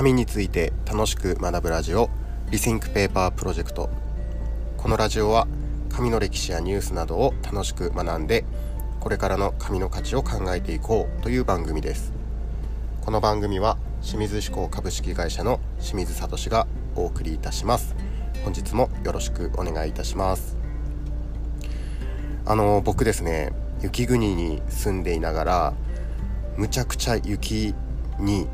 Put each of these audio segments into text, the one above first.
紙について楽しく学ぶラジオリシンクペーパープロジェクトこのラジオは紙の歴史やニュースなどを楽しく学んでこれからの紙の価値を考えていこうという番組です。この番組は清水志向株式会社の清水聡がお送りいたします。本日もよろしくお願いいたします。あの僕ですね雪国に住んでいながらむちゃくちゃ雪に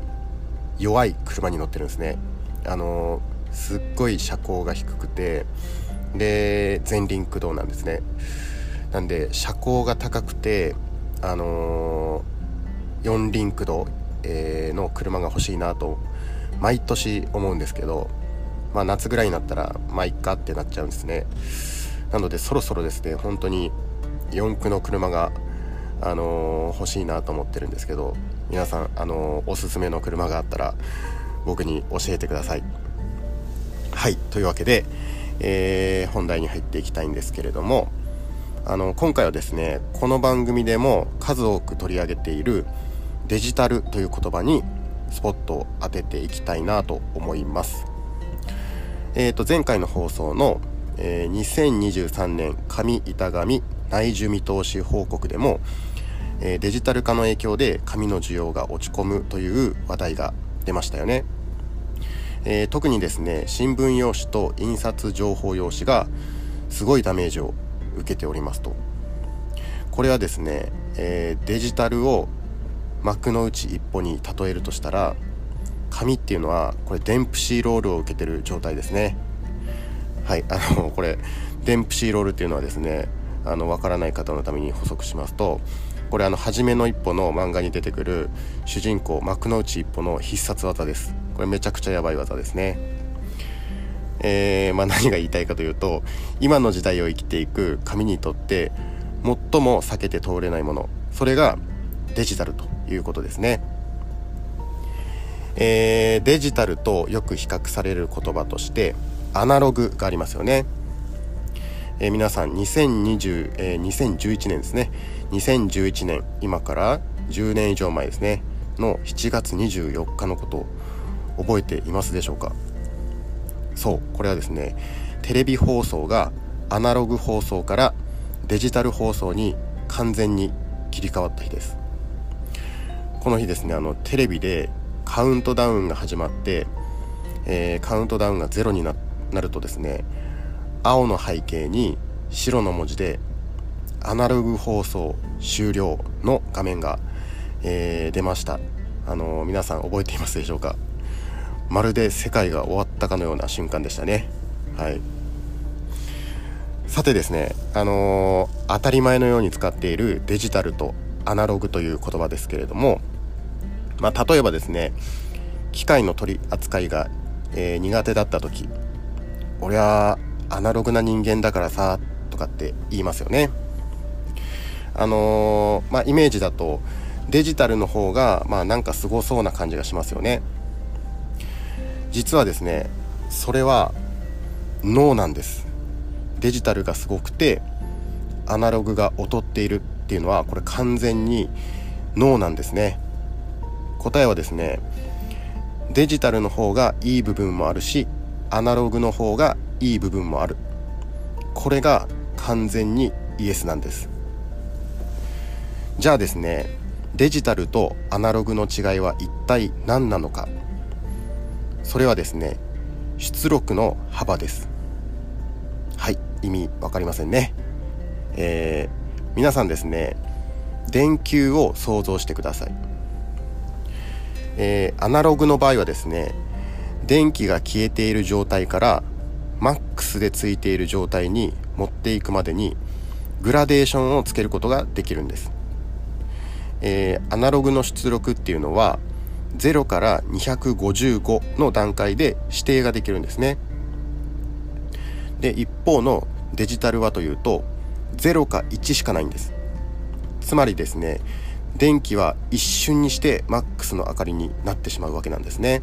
弱い車に乗ってるんですね。あのすっごい車高が低くてで前輪駆動なんですね。なんで車高が高くてあのー、四輪駆動、えー、の車が欲しいなと毎年思うんですけどまあ夏ぐらいになったらまあいっかってなっちゃうんですね。なのでそろそろですね本当に四駆の車があのー、欲しいなと思ってるんですけど皆さん、あの、おすすめの車があったら僕に教えてください。はいというわけで、えー、本題に入っていきたいんですけれどもあの今回はですねこの番組でも数多く取り上げているデジタルという言葉にスポットを当てていきたいなと思います。えー、と前回の放送の、えー、2023年上板上内需見通し報告でも、えデジタル化の影響で紙の需要が落ち込むという話題が出ましたよね。えー、特にですね新聞用紙と印刷情報用紙がすごいダメージを受けておりますとこれはですね、えー、デジタルを幕の内一歩に例えるとしたら紙っていうのはこれデンプシーロールを受けてる状態ですねはいあのこれデンプシーロールっていうのはですねあのわからない方のために補足しますとこれあの初めの一歩の漫画に出てくる主人公幕の内一歩の必殺技です。これめちゃくちゃやばい技ですね。えー、まあ、何が言いたいかというと今の時代を生きていく紙にとって最も避けて通れないものそれがデジタルということですね、えー、デジタルとよく比較される言葉としてアナログがありますよね。えー、皆さん2020、えー、2011年ですね。2011年今から10年以上前ですね。の7月24日のことを覚えていますでしょうか？そうこれはですねテレビ放送がアナログ放送からデジタル放送に完全に切り替わった日です。この日ですねあのテレビでカウントダウンが始まって、えー、カウントダウンがゼロになるとですね青の背景に白の文字でアナログ放送終了の画面が、えー、出ました。あのー、皆さん覚えていますでしょうか？まるで世界が終わったかのような瞬間でしたね。はい。さてですねあのー、当たり前のように使っているデジタルとアナログという言葉ですけれどもまあ、例えばですね機械の取り扱いが、えー、苦手だった時俺はアナログな人間だからさとかって言いますよね。あのー、まあイメージだとデジタルの方がまあなんかすごそうな感じがしますよね。実はですねそれは脳なんです。デジタルがすごくてアナログが劣っているっていうのはこれ完全に脳なんですね。答えはですねデジタルの方がいい部分もあるしアナログの方がいい部分もある。これが完全にイエスなんです。じゃあですねデジタルとアナログの違いは一体何なのか。それはですね出力の幅です。はい意味わかりませんね。えー、皆さんですね電球を想像してください。えー、アナログの場合はですね電気が消えている状態からマックスでついている状態に持っていくまでにグラデーションをつけることができるんです、えー、アナログの出力っていうのは0から255の段階で指定ができるんですね。で一方のデジタルはというと0か1しかないんです。つまりですね電気は一瞬にしてマックスの明かりになってしまうわけなんですね。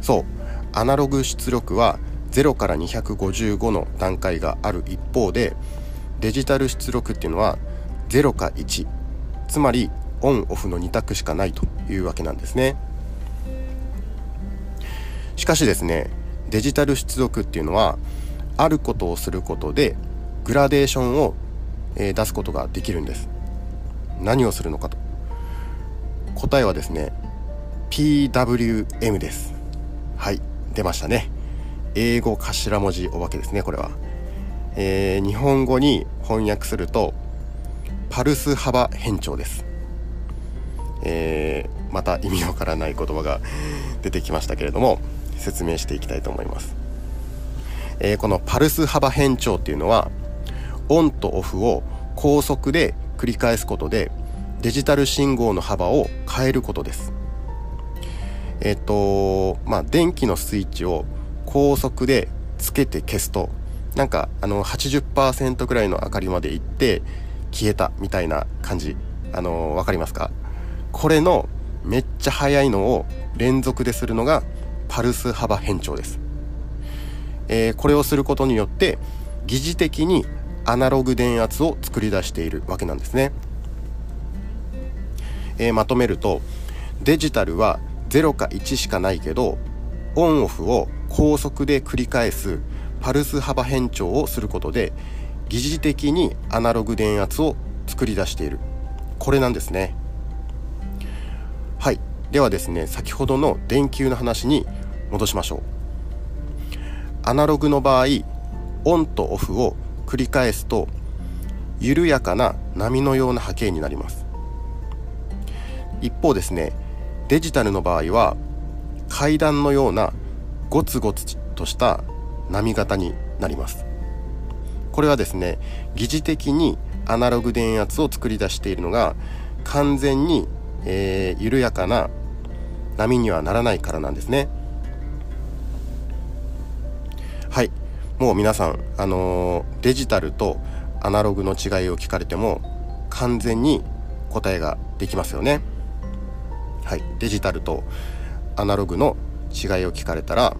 そうアナログ出力は0から255の段階がある一方でデジタル出力っていうのは0か1つまりオンオフの2択しかないというわけなんですね。しかしですねデジタル出力っていうのはあることをすることでグラデーションを、出すことができるんです。何をするのかと。答えはですね PWM です。はい出ましたね。英語頭文字お化けですねこれは、えー、日本語に翻訳するとパルス幅変調です、えー、また意味わからない言葉が出てきましたけれども説明していきたいと思います、えー、このパルス幅変調っていうのはオンとオフを高速で繰り返すことでデジタル信号の幅を変えることです。えっ、とまあ電気のスイッチを高速でつけて消すとなんかあの80%ぐらいの明かりまで行って消えたみたいな感じ。あの分かりますか？これのめっちゃ速いのを連続でするのがパルス幅変調です、えー、これをすることによって疑似的にアナログ電圧を作り出しているわけなんですね、えー、まとめるとデジタルは0か1しかないけどオンオフを高速で繰り返すパルス幅変調をすることで疑似的にアナログ電圧を作り出している。これなんですね。はい。ではですね先ほどの電球の話に戻しましょう。アナログの場合オンとオフを繰り返すと緩やかな波のような波形になります。一方ですねデジタルの場合は階段のようなゴツゴツとした波型になります。これはですね疑似的にアナログ電圧を作り出しているのが完全に、えー、緩やかな波にはならないからなんですね。はい。もう皆さん、あのー、デジタルとアナログの違いを聞かれても完全に答えができますよね。はい、デジタルとアナログの違いを聞かれたら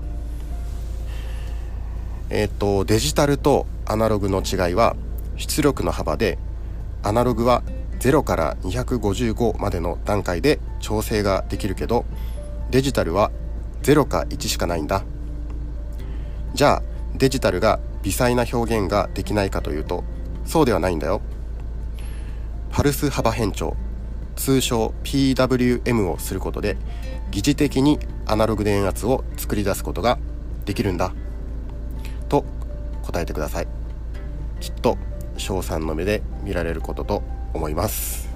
えっ、とデジタルとアナログの違いは出力の幅でアナログは0から255までの段階で調整ができるけどデジタルは0か1しかないんだ。じゃあデジタルが微細な表現ができないかというとそうではないんだよ。パルス幅変調。通称 PWM をすることで疑似的にアナログ電圧を作り出すことができるんだと答えてください。きっと賞賛の目で見られることと思います。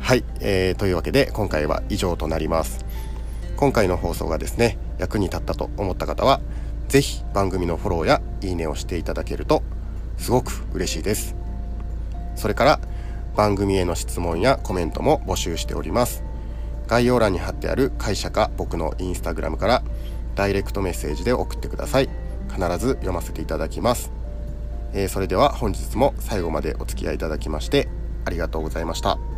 はい、えー、というわけで今回は以上となります。今回の放送がですね役に立ったと思った方は是非番組のフォローやいいねをしていただけるとすごく嬉しいです。それから番組への質問やコメントも募集しております。概要欄に貼ってある会社か僕のインスタグラムからダイレクトメッセージで送ってください。必ず読ませていただきます、えー、それでは本日も最後までお付き合いいただきましてありがとうございました。